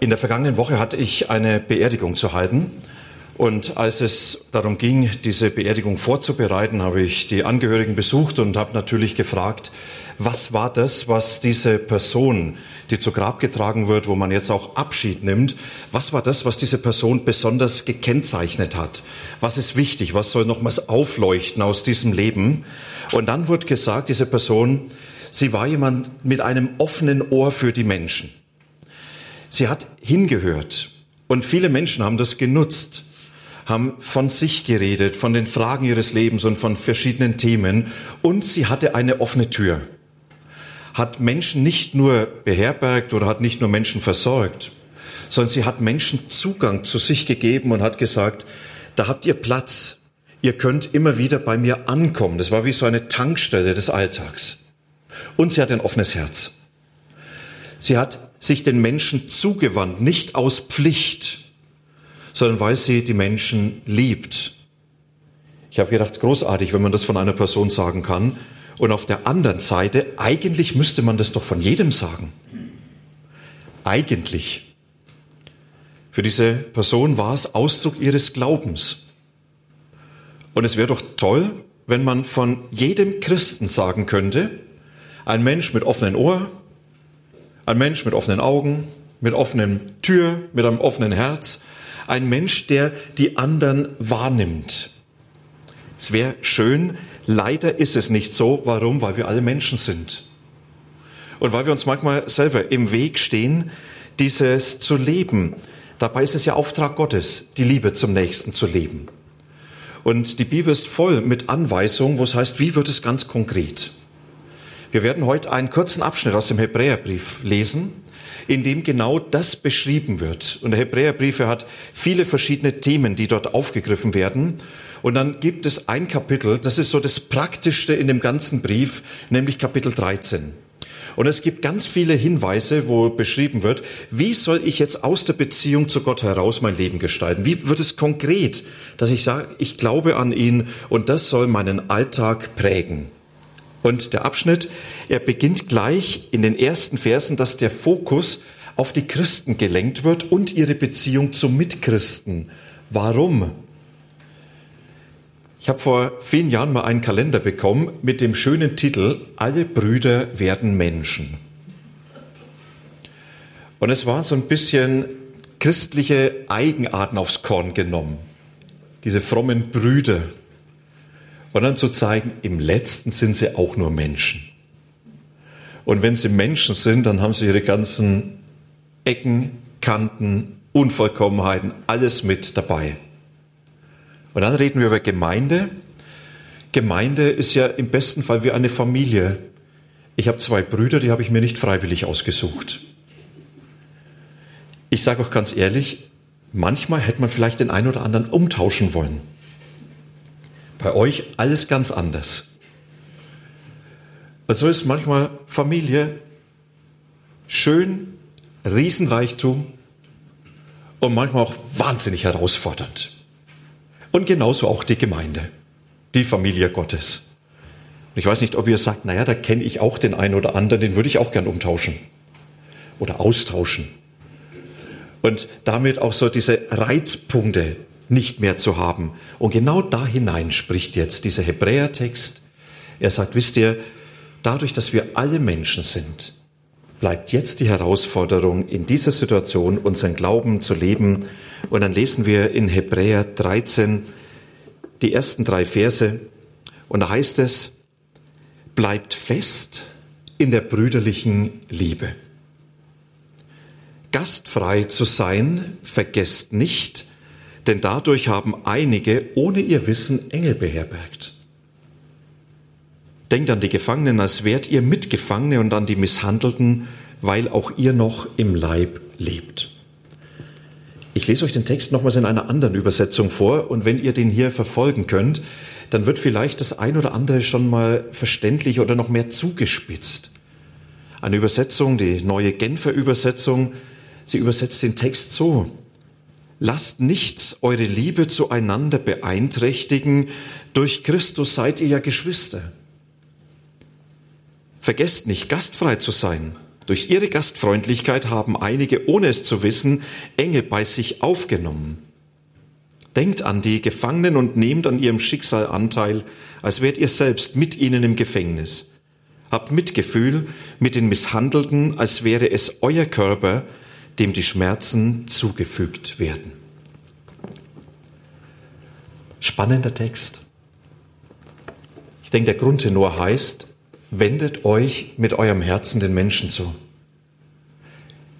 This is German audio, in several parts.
In der vergangenen Woche hatte ich eine Beerdigung zu halten. Und als es darum ging, diese Beerdigung vorzubereiten, habe ich die Angehörigen besucht und habe natürlich gefragt, was war das, was diese Person, die zu Grab getragen wird, wo man jetzt auch Abschied nimmt, was war das, was diese Person besonders gekennzeichnet hat? Was ist wichtig? Was soll nochmals aufleuchten aus diesem Leben? Und dann wird gesagt, diese Person, sie war jemand mit einem offenen Ohr für die Menschen. Sie hat hingehört. Und viele Menschen haben das genutzt, haben von sich geredet, von den Fragen ihres Lebens und von verschiedenen Themen. Und sie hatte eine offene Tür. Hat Menschen nicht nur beherbergt oder hat nicht nur Menschen versorgt, sondern sie hat Menschen Zugang zu sich gegeben und hat gesagt, da habt ihr Platz. Ihr könnt immer wieder bei mir ankommen. Das war wie so eine Tankstelle des Alltags. Und sie hat ein offenes Herz. Sie hat sich den Menschen zugewandt, nicht aus Pflicht, sondern weil sie die Menschen liebt. Ich habe gedacht, großartig, wenn man das von einer Person sagen kann. Und auf der anderen Seite, eigentlich müsste man das doch von jedem sagen. Eigentlich. Für diese Person war es Ausdruck ihres Glaubens. Und es wäre doch toll, wenn man von jedem Christen sagen könnte, ein Mensch mit offenen Ohr, ein Mensch mit offenen Augen, mit offenen Tür, mit einem offenen Herz. Ein Mensch, der die anderen wahrnimmt. Es wäre schön, leider ist es nicht so. Warum? Weil wir alle Menschen sind. Und weil wir uns manchmal selber im Weg stehen, dieses zu leben. Dabei ist es ja Auftrag Gottes, die Liebe zum Nächsten zu leben. Und die Bibel ist voll mit Anweisungen, wo es heißt, wie wird es ganz konkret? Wir werden heute einen kurzen Abschnitt aus dem Hebräerbrief lesen, in dem genau das beschrieben wird. Und der Hebräerbrief hat viele verschiedene Themen, die dort aufgegriffen werden. Und dann gibt es ein Kapitel, das ist so das Praktischste in dem ganzen Brief, nämlich Kapitel 13. Und es gibt ganz viele Hinweise, wo beschrieben wird, wie soll ich jetzt aus der Beziehung zu Gott heraus mein Leben gestalten? Wie wird es konkret, dass ich sage, ich glaube an ihn und das soll meinen Alltag prägen? Und der Abschnitt, er beginnt gleich in den ersten Versen, dass der Fokus auf die Christen gelenkt wird und ihre Beziehung zu Mitchristen. Warum? Ich habe vor vielen Jahren mal einen Kalender bekommen mit dem schönen Titel Alle Brüder werden Menschen. Und es war so ein bisschen christliche Eigenarten aufs Korn genommen. Diese frommen Brüder, und dann zu zeigen, im letzten sind sie auch nur Menschen. Und wenn sie Menschen sind, dann haben sie ihre ganzen Ecken, Kanten, Unvollkommenheiten, alles mit dabei. Und dann reden wir über Gemeinde. Gemeinde ist ja im besten Fall wie eine Familie. Ich habe zwei Brüder, die habe ich mir nicht freiwillig ausgesucht. Ich sage auch ganz ehrlich, manchmal hätte man vielleicht den einen oder anderen umtauschen wollen. Bei euch alles ganz anders. Also ist manchmal Familie schön, Riesenreichtum und manchmal auch wahnsinnig herausfordernd. Und genauso auch die Gemeinde, die Familie Gottes. Und ich weiß nicht, ob ihr sagt, naja, da kenne ich auch den einen oder anderen, den würde ich auch gern umtauschen oder austauschen. Und damit auch so diese Reizpunkte nicht mehr zu haben. Und genau da hinein spricht jetzt dieser Hebräertext. Er sagt, wisst ihr, dadurch, dass wir alle Menschen sind, bleibt jetzt die Herausforderung, in dieser Situation unseren Glauben zu leben. Und dann lesen wir in Hebräer 13 die ersten drei Verse. Und da heißt es, bleibt fest in der brüderlichen Liebe. Gastfrei zu sein, vergesst nicht, denn dadurch haben einige ohne ihr Wissen Engel beherbergt. Denkt an die Gefangenen, als wärt ihr Mitgefangene und an die Misshandelten, weil auch ihr noch im Leib lebt. Ich lese euch den Text nochmals in einer anderen Übersetzung vor und wenn ihr den hier verfolgen könnt, dann wird vielleicht das ein oder andere schon mal verständlich oder noch mehr zugespitzt. Eine Übersetzung, die neue Genfer Übersetzung, sie übersetzt den Text so. Lasst nichts eure Liebe zueinander beeinträchtigen. Durch Christus seid ihr ja Geschwister. Vergesst nicht, gastfrei zu sein. Durch ihre Gastfreundlichkeit haben einige, ohne es zu wissen, Engel bei sich aufgenommen. Denkt an die Gefangenen und nehmt an ihrem Schicksal Anteil, als wärt ihr selbst mit ihnen im Gefängnis. Habt Mitgefühl mit den Misshandelten, als wäre es euer Körper, dem die Schmerzen zugefügt werden. Spannender Text. Ich denke, der Grundtenor heißt, wendet euch mit eurem Herzen den Menschen zu.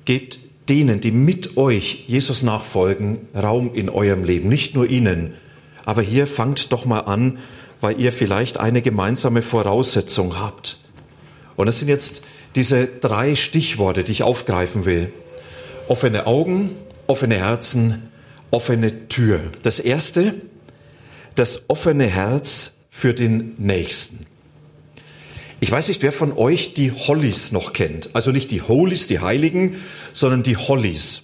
Gebt denen, die mit euch Jesus nachfolgen, Raum in eurem Leben, nicht nur ihnen. Aber hier fangt doch mal an, weil ihr vielleicht eine gemeinsame Voraussetzung habt. Und das sind jetzt diese drei Stichworte, die ich aufgreifen will. Offene Augen, offene Herzen, offene Tür. Das erste, das offene Herz für den Nächsten. Ich weiß nicht, wer von euch die Hollies noch kennt. Also nicht die Holies, die Heiligen, sondern die Hollies.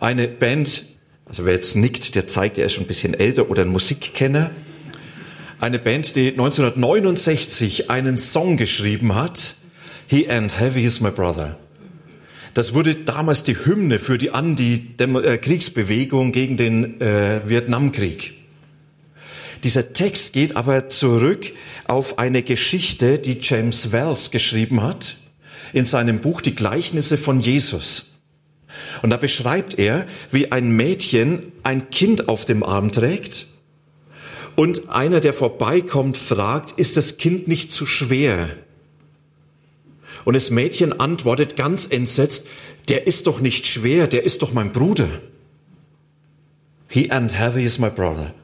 Eine Band, also wer jetzt nickt, der zeigt, er ist schon ein bisschen älter oder ein Musikkenner. Eine Band, die 1969 einen Song geschrieben hat, He and Heavy is my brother. Das wurde damals die Hymne für die Anti-Kriegsbewegung äh, gegen den äh, Vietnamkrieg. Dieser Text geht aber zurück auf eine Geschichte, die James Wells geschrieben hat in seinem Buch Die Gleichnisse von Jesus. Und da beschreibt er, wie ein Mädchen ein Kind auf dem Arm trägt und einer, der vorbeikommt, fragt, ist das Kind nicht zu schwer? Und das Mädchen antwortet ganz entsetzt, der ist doch nicht schwer, der ist doch mein Bruder. He and heavy is my brother.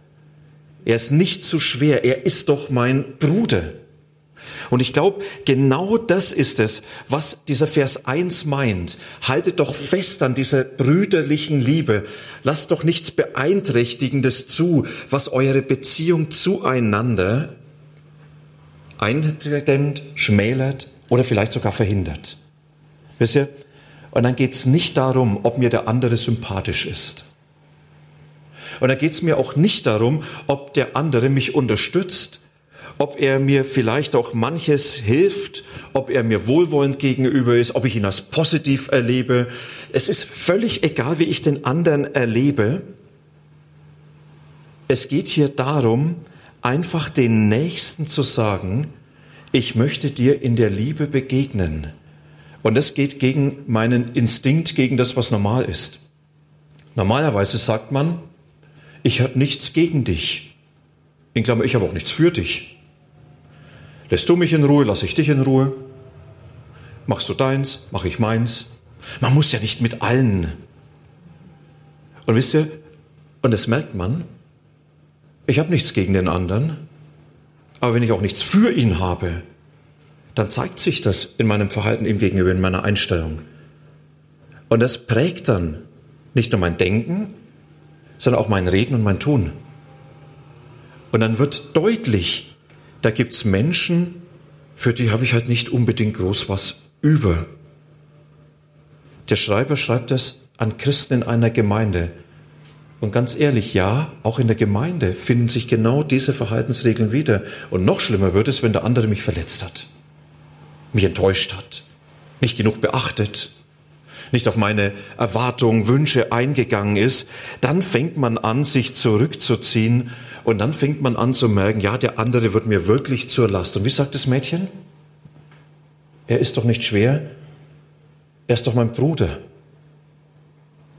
Er ist nicht zu schwer, er ist doch mein Bruder. Und ich glaube, genau das ist es, was dieser Vers 1 meint. Haltet doch fest an dieser brüderlichen Liebe. Lasst doch nichts Beeinträchtigendes zu, was eure Beziehung zueinander eindämmt, schmälert oder vielleicht sogar verhindert. Wisst ihr? Und dann geht es nicht darum, ob mir der andere sympathisch ist. Und da geht es mir auch nicht darum, ob der andere mich unterstützt, ob er mir vielleicht auch manches hilft, ob er mir wohlwollend gegenüber ist, ob ich ihn als positiv erlebe. Es ist völlig egal, wie ich den anderen erlebe. Es geht hier darum, einfach den Nächsten zu sagen, ich möchte dir in der Liebe begegnen. Und das geht gegen meinen Instinkt, gegen das, was normal ist. Normalerweise sagt man, ich habe nichts gegen dich. In Klammer, ich habe auch nichts für dich. Lässt du mich in Ruhe, lasse ich dich in Ruhe. Machst du deins, mache ich meins. Man muss ja nicht mit allen. Und wisst ihr, und das merkt man, ich habe nichts gegen den anderen, aber wenn ich auch nichts für ihn habe, dann zeigt sich das in meinem Verhalten ihm gegenüber, in meiner Einstellung. Und das prägt dann nicht nur mein Denken, sondern auch mein Reden und mein Tun. Und dann wird deutlich, da gibt's Menschen, für die habe ich halt nicht unbedingt groß was über. Der Schreiber schreibt das an Christen in einer Gemeinde. Und ganz ehrlich, ja, auch in der Gemeinde finden sich genau diese Verhaltensregeln wieder. Und noch schlimmer wird es, wenn der andere mich verletzt hat, mich enttäuscht hat, nicht genug beachtet, nicht auf meine Erwartungen, Wünsche eingegangen ist, dann fängt man an, sich zurückzuziehen und dann fängt man an zu merken, ja, der andere wird mir wirklich zur Last. Und wie sagt das Mädchen? Er ist doch nicht schwer, er ist doch mein Bruder.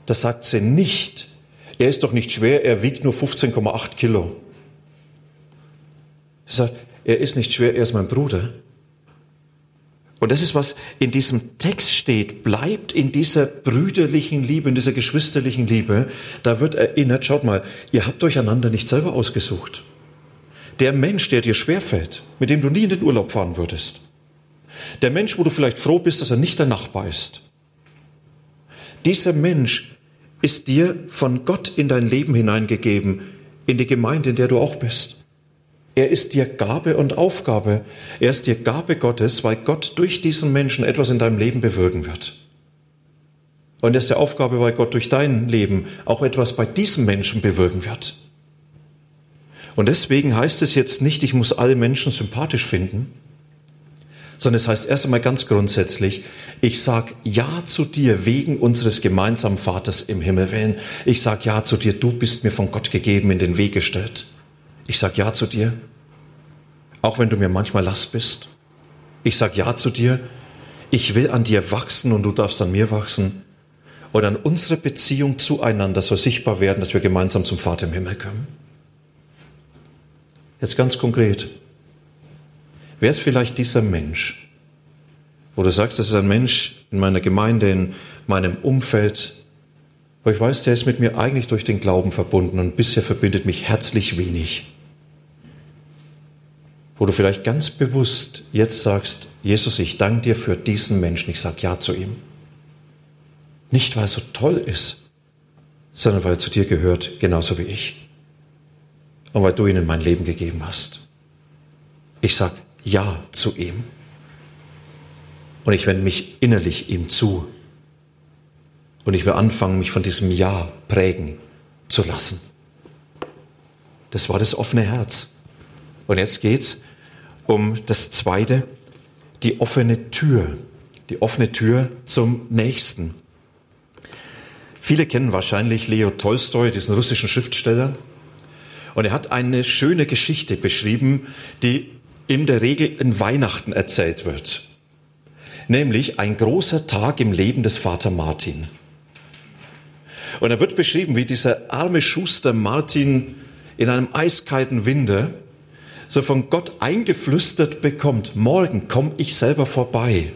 Das sagt sie nicht. Er ist doch nicht schwer, er wiegt nur 15,8 Kilo. Sie sagt, er ist nicht schwer, er ist mein Bruder. Und das ist, was in diesem Text steht. Bleibt in dieser brüderlichen Liebe, in dieser geschwisterlichen Liebe. Da wird erinnert, schaut mal, ihr habt euch einander nicht selber ausgesucht. Der Mensch, der dir schwerfällt, mit dem du nie in den Urlaub fahren würdest. Der Mensch, wo du vielleicht froh bist, dass er nicht der Nachbar ist. Dieser Mensch ist dir von Gott in dein Leben hineingegeben, in die Gemeinde, in der du auch bist. Er ist dir Gabe und Aufgabe. Er ist dir Gabe Gottes, weil Gott durch diesen Menschen etwas in deinem Leben bewirken wird. Und er ist der Aufgabe, weil Gott durch dein Leben auch etwas bei diesem Menschen bewirken wird. Und deswegen heißt es jetzt nicht, ich muss alle Menschen sympathisch finden, sondern es heißt erst einmal ganz grundsätzlich, ich sag Ja zu dir wegen unseres gemeinsamen Vaters im Himmel willen. Ich sag Ja zu dir, du bist mir von Gott gegeben, in den Weg gestellt. Ich sag Ja zu dir, auch wenn du mir manchmal Last bist. Ich sag Ja zu dir, ich will an dir wachsen und du darfst an mir wachsen. Und an unsere Beziehung zueinander soll sichtbar werden, dass wir gemeinsam zum Vater im Himmel kommen. Jetzt ganz konkret. Wer ist vielleicht dieser Mensch, wo du sagst, das ist ein Mensch in meiner Gemeinde, in meinem Umfeld, wo ich weiß, der ist mit mir eigentlich durch den Glauben verbunden und bisher verbindet mich herzlich wenig. Wo du vielleicht ganz bewusst jetzt sagst, Jesus, ich danke dir für diesen Menschen, ich sage Ja zu ihm. Nicht, weil er so toll ist, sondern weil er zu dir gehört, genauso wie ich. Und weil du ihn in mein Leben gegeben hast. Ich sage ja zu ihm. Und ich wende mich innerlich ihm zu. Und ich will anfangen, mich von diesem Ja prägen zu lassen. Das war das offene Herz. Und jetzt geht's um das zweite, die offene Tür. Die offene Tür zum Nächsten. Viele kennen wahrscheinlich Leo Tolstoi, diesen russischen Schriftsteller. Und er hat eine schöne Geschichte beschrieben, die in der Regel in Weihnachten erzählt wird. Nämlich ein großer Tag im Leben des Vater Martin. Und er wird beschrieben, wie dieser arme Schuster Martin in einem eiskalten Winde so von Gott eingeflüstert bekommt, morgen komme ich selber vorbei.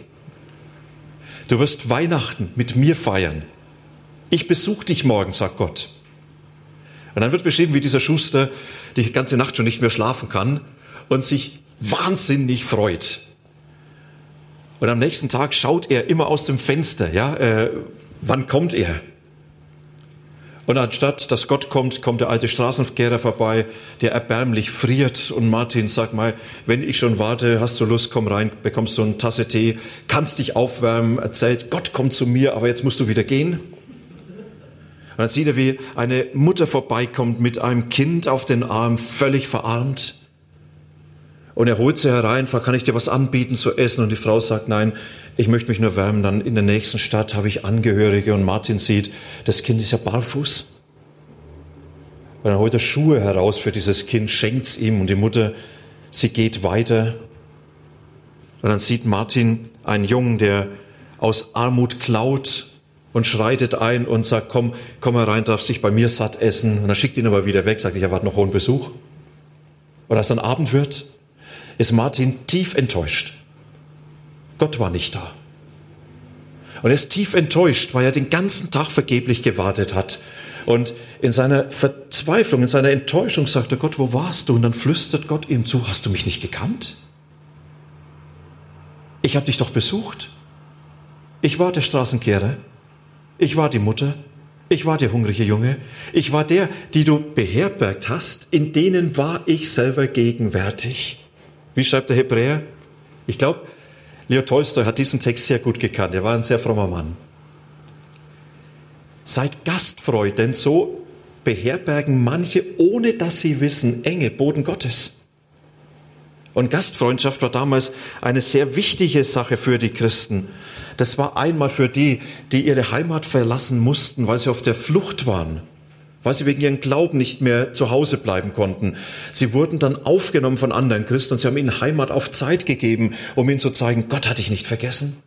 Du wirst Weihnachten mit mir feiern. Ich besuche dich morgen, sagt Gott. Und dann wird beschrieben, wie dieser Schuster die ganze Nacht schon nicht mehr schlafen kann und sich wahnsinnig freut. Und am nächsten Tag schaut er immer aus dem Fenster, ja, äh, wann kommt er? Und anstatt dass Gott kommt, kommt der alte Straßenkehrer vorbei, der erbärmlich friert. Und Martin sagt mal, wenn ich schon warte, hast du Lust, komm rein, bekommst du eine Tasse Tee, kannst dich aufwärmen, erzählt, Gott kommt zu mir, aber jetzt musst du wieder gehen. Und dann sieht er, wie eine Mutter vorbeikommt mit einem Kind auf den Arm, völlig verarmt. Und er holt sie herein, fragt, kann ich dir was anbieten zu essen? Und die Frau sagt, nein, ich möchte mich nur wärmen. Dann in der nächsten Stadt habe ich Angehörige und Martin sieht, das Kind ist ja barfuß. Und dann holt er Schuhe heraus für dieses Kind, schenkt es ihm und die Mutter, sie geht weiter. Und dann sieht Martin einen Jungen, der aus Armut klaut und schreitet ein und sagt, komm, komm herein, darfst dich bei mir satt essen. Und dann schickt ihn aber wieder weg, sagt, ich erwarte noch hohen Besuch. Und als dann Abend wird, ist Martin tief enttäuscht. Gott war nicht da. Und er ist tief enttäuscht, weil er den ganzen Tag vergeblich gewartet hat. Und in seiner Verzweiflung, in seiner Enttäuschung sagt er, Gott, wo warst du? Und dann flüstert Gott ihm zu, hast du mich nicht gekannt? Ich habe dich doch besucht. Ich war der Straßenkehrer. Ich war die Mutter. Ich war der hungrige Junge. Ich war der, die du beherbergt hast. In denen war ich selber gegenwärtig. Wie schreibt der Hebräer? Ich glaube, Leo Tolstoi hat diesen Text sehr gut gekannt. Er war ein sehr frommer Mann. Seid gastfreu, denn so beherbergen manche, ohne dass sie wissen, Engel, Boden Gottes. Und Gastfreundschaft war damals eine sehr wichtige Sache für die Christen. Das war einmal für die, die ihre Heimat verlassen mussten, weil sie auf der Flucht waren weil sie wegen ihrem Glauben nicht mehr zu Hause bleiben konnten. Sie wurden dann aufgenommen von anderen Christen und sie haben ihnen Heimat auf Zeit gegeben, um ihnen zu zeigen, Gott hat dich nicht vergessen.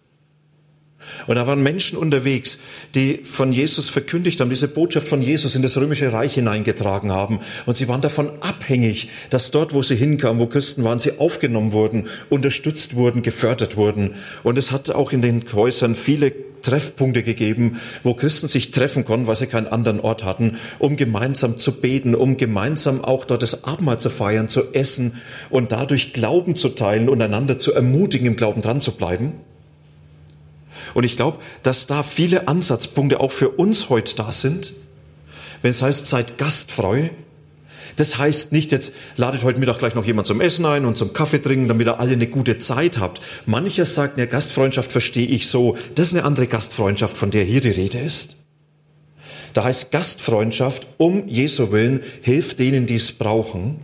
Und da waren Menschen unterwegs, die von Jesus verkündigt haben, diese Botschaft von Jesus in das römische Reich hineingetragen haben. Und sie waren davon abhängig, dass dort, wo sie hinkamen, wo Christen waren, sie aufgenommen wurden, unterstützt wurden, gefördert wurden. Und es hat auch in den Häusern viele Treffpunkte gegeben, wo Christen sich treffen konnten, weil sie keinen anderen Ort hatten, um gemeinsam zu beten, um gemeinsam auch dort das Abendmahl zu feiern, zu essen und dadurch Glauben zu teilen und einander zu ermutigen, im Glauben dran zu bleiben. Und ich glaube, dass da viele Ansatzpunkte auch für uns heute da sind. Wenn es heißt, seid gastfreu, das heißt nicht, jetzt ladet heute Mittag gleich noch jemand zum Essen ein und zum Kaffee trinken, damit ihr alle eine gute Zeit habt. Mancher sagt, eine Gastfreundschaft verstehe ich so. Das ist eine andere Gastfreundschaft, von der hier die Rede ist. Da heißt Gastfreundschaft, um Jesu willen, hilft denen, die es brauchen.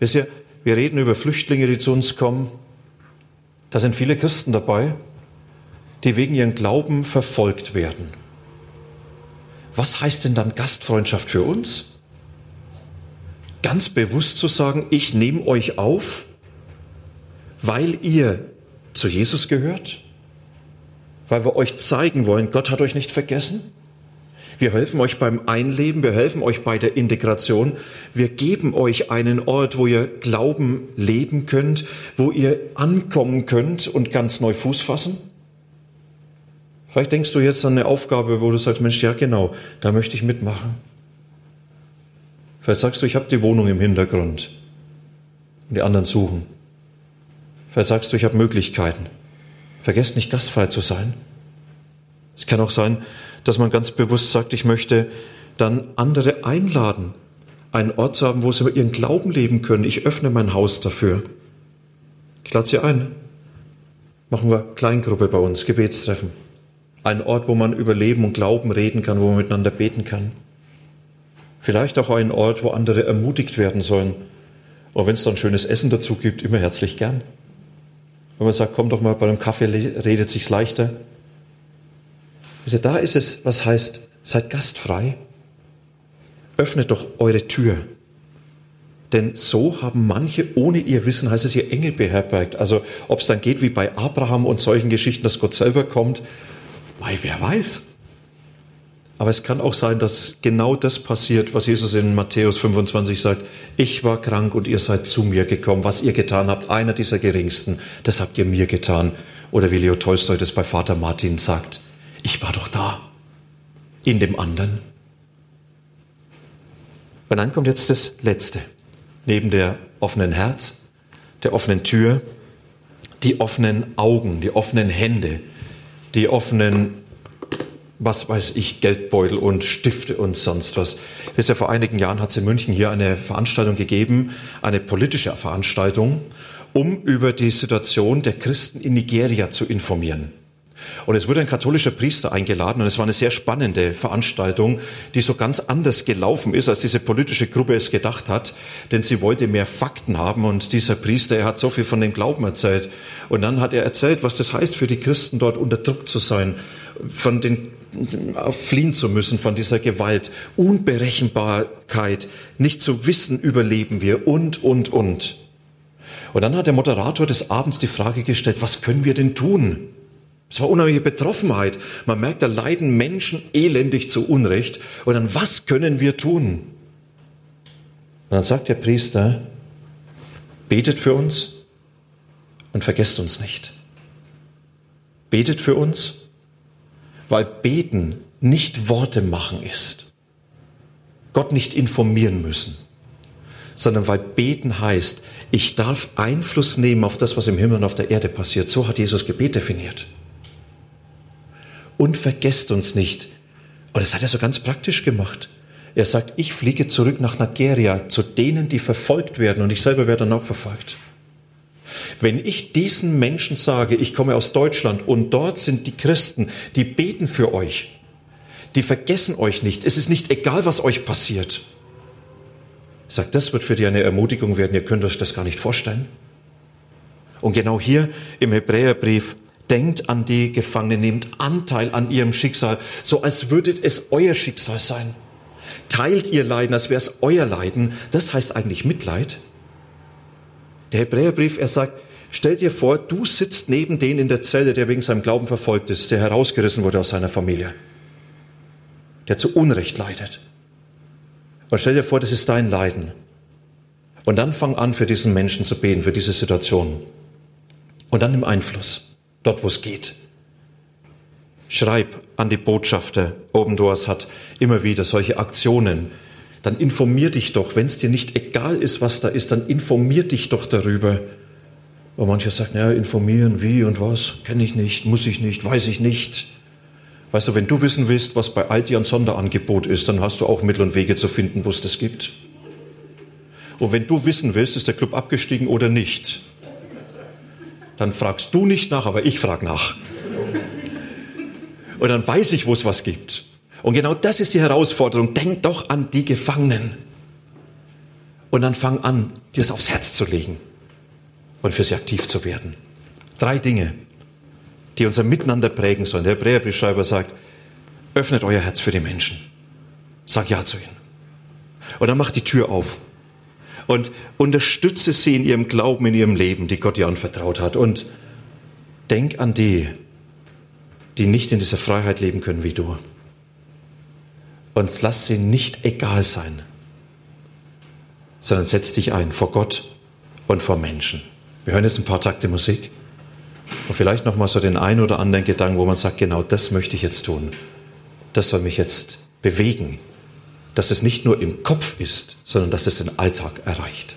Wisst ihr, wir reden über Flüchtlinge, die zu uns kommen. Da sind viele Christen dabei, die wegen ihren Glauben verfolgt werden. Was heißt denn dann Gastfreundschaft für uns? Ganz bewusst zu sagen, ich nehme euch auf, weil ihr zu Jesus gehört, weil wir euch zeigen wollen, Gott hat euch nicht vergessen. Wir helfen euch beim Einleben, wir helfen euch bei der Integration. Wir geben euch einen Ort, wo ihr Glauben leben könnt, wo ihr ankommen könnt und ganz neu Fuß fassen. Vielleicht denkst du jetzt an eine Aufgabe, wo du sagst, Mensch, ja genau, da möchte ich mitmachen. Vielleicht sagst du, ich habe die Wohnung im Hintergrund und die anderen suchen. Vielleicht sagst du, ich habe Möglichkeiten. Vergesst nicht, gastfrei zu sein. Es kann auch sein, dass man ganz bewusst sagt, ich möchte dann andere einladen, einen Ort zu haben, wo sie ihren Glauben leben können. Ich öffne mein Haus dafür. Ich lade sie ein. Machen wir Kleingruppe bei uns, Gebetstreffen. Ein Ort, wo man über Leben und Glauben reden kann, wo man miteinander beten kann. Vielleicht auch ein Ort, wo andere ermutigt werden sollen. Und wenn es dann schönes Essen dazu gibt, immer herzlich gern. Wenn man sagt, komm doch mal bei einem Kaffee, redet sich's leichter. Also da ist es, was heißt, seid gastfrei. Öffnet doch eure Tür. Denn so haben manche, ohne ihr Wissen, heißt es ihr Engel beherbergt. Also ob es dann geht wie bei Abraham und solchen Geschichten, dass Gott selber kommt, weil wer weiß. Aber es kann auch sein, dass genau das passiert, was Jesus in Matthäus 25 sagt. Ich war krank und ihr seid zu mir gekommen. Was ihr getan habt, einer dieser Geringsten, das habt ihr mir getan. Oder wie Leo Tolstoi das bei Vater Martin sagt ich war doch da, in dem anderen. Und dann kommt jetzt das Letzte. Neben der offenen Herz, der offenen Tür, die offenen Augen, die offenen Hände, die offenen, was weiß ich, Geldbeutel und Stifte und sonst was. Wisst ihr, vor einigen Jahren hat es in München hier eine Veranstaltung gegeben, eine politische Veranstaltung, um über die Situation der Christen in Nigeria zu informieren. Und es wurde ein katholischer Priester eingeladen und es war eine sehr spannende Veranstaltung, die so ganz anders gelaufen ist, als diese politische Gruppe es gedacht hat, denn sie wollte mehr Fakten haben und dieser Priester, er hat so viel von dem Glauben erzählt. Und dann hat er erzählt, was das heißt für die Christen dort unter Druck zu sein, von den fliehen zu müssen von dieser Gewalt, Unberechenbarkeit, nicht zu wissen, überleben wir und, und, und. Und dann hat der Moderator des Abends die Frage gestellt, was können wir denn tun? Es war unheimliche Betroffenheit. Man merkt, da leiden Menschen elendig zu Unrecht. Und dann, was können wir tun? Und dann sagt der Priester, betet für uns und vergesst uns nicht. Betet für uns, weil beten nicht Worte machen ist. Gott nicht informieren müssen, sondern weil beten heißt, ich darf Einfluss nehmen auf das, was im Himmel und auf der Erde passiert. So hat Jesus Gebet definiert und vergesst uns nicht. Und das hat er so ganz praktisch gemacht. Er sagt, ich fliege zurück nach Nigeria zu denen, die verfolgt werden und ich selber werde dann auch verfolgt. Wenn ich diesen Menschen sage, ich komme aus Deutschland und dort sind die Christen, die beten für euch, die vergessen euch nicht, es ist nicht egal, was euch passiert. Sagt, das wird für dich eine Ermutigung werden, ihr könnt euch das gar nicht vorstellen. Und genau hier im Hebräerbrief Denkt an die Gefangenen, nehmt Anteil an ihrem Schicksal, so als würdet es euer Schicksal sein. Teilt ihr Leiden, als wäre es euer Leiden. Das heißt eigentlich Mitleid. Der Hebräerbrief, er sagt, stell dir vor, du sitzt neben den in der Zelle, der wegen seinem Glauben verfolgt ist, der herausgerissen wurde aus seiner Familie, der zu Unrecht leidet. Und stell dir vor, das ist dein Leiden. Und dann fang an, für diesen Menschen zu beten, für diese Situation. Und dann im Einfluss dort wo es geht. Schreib an die Botschafter. Obendors hat immer wieder solche Aktionen. Dann informier dich doch, wenn es dir nicht egal ist, was da ist, dann informier dich doch darüber. Und mancher sagt, ja, informieren, wie und was, kenne ich nicht, muss ich nicht, weiß ich nicht. Weißt du, wenn du wissen willst, was bei Aldi ein Sonderangebot ist, dann hast du auch Mittel und Wege zu finden, wo es das gibt. Und wenn du wissen willst, ist der Club abgestiegen oder nicht, dann fragst du nicht nach, aber ich frage nach. Und dann weiß ich, wo es was gibt. Und genau das ist die Herausforderung. Denk doch an die Gefangenen. Und dann fang an, dir es aufs Herz zu legen und für sie aktiv zu werden. Drei Dinge, die unser Miteinander prägen sollen. Der Hebräerbriefschreiber sagt, öffnet euer Herz für die Menschen. Sag Ja zu ihnen. Und dann macht die Tür auf und unterstütze sie in ihrem Glauben, in ihrem Leben, die Gott dir anvertraut hat. Und denk an die, die nicht in dieser Freiheit leben können wie du. Und lass sie nicht egal sein, sondern setz dich ein vor Gott und vor Menschen. Wir hören jetzt ein paar Takte Musik und vielleicht noch mal so den einen oder anderen Gedanken, wo man sagt, genau das möchte ich jetzt tun. Das soll mich jetzt bewegen, dass es nicht nur im Kopf ist, sondern dass es den Alltag erreicht.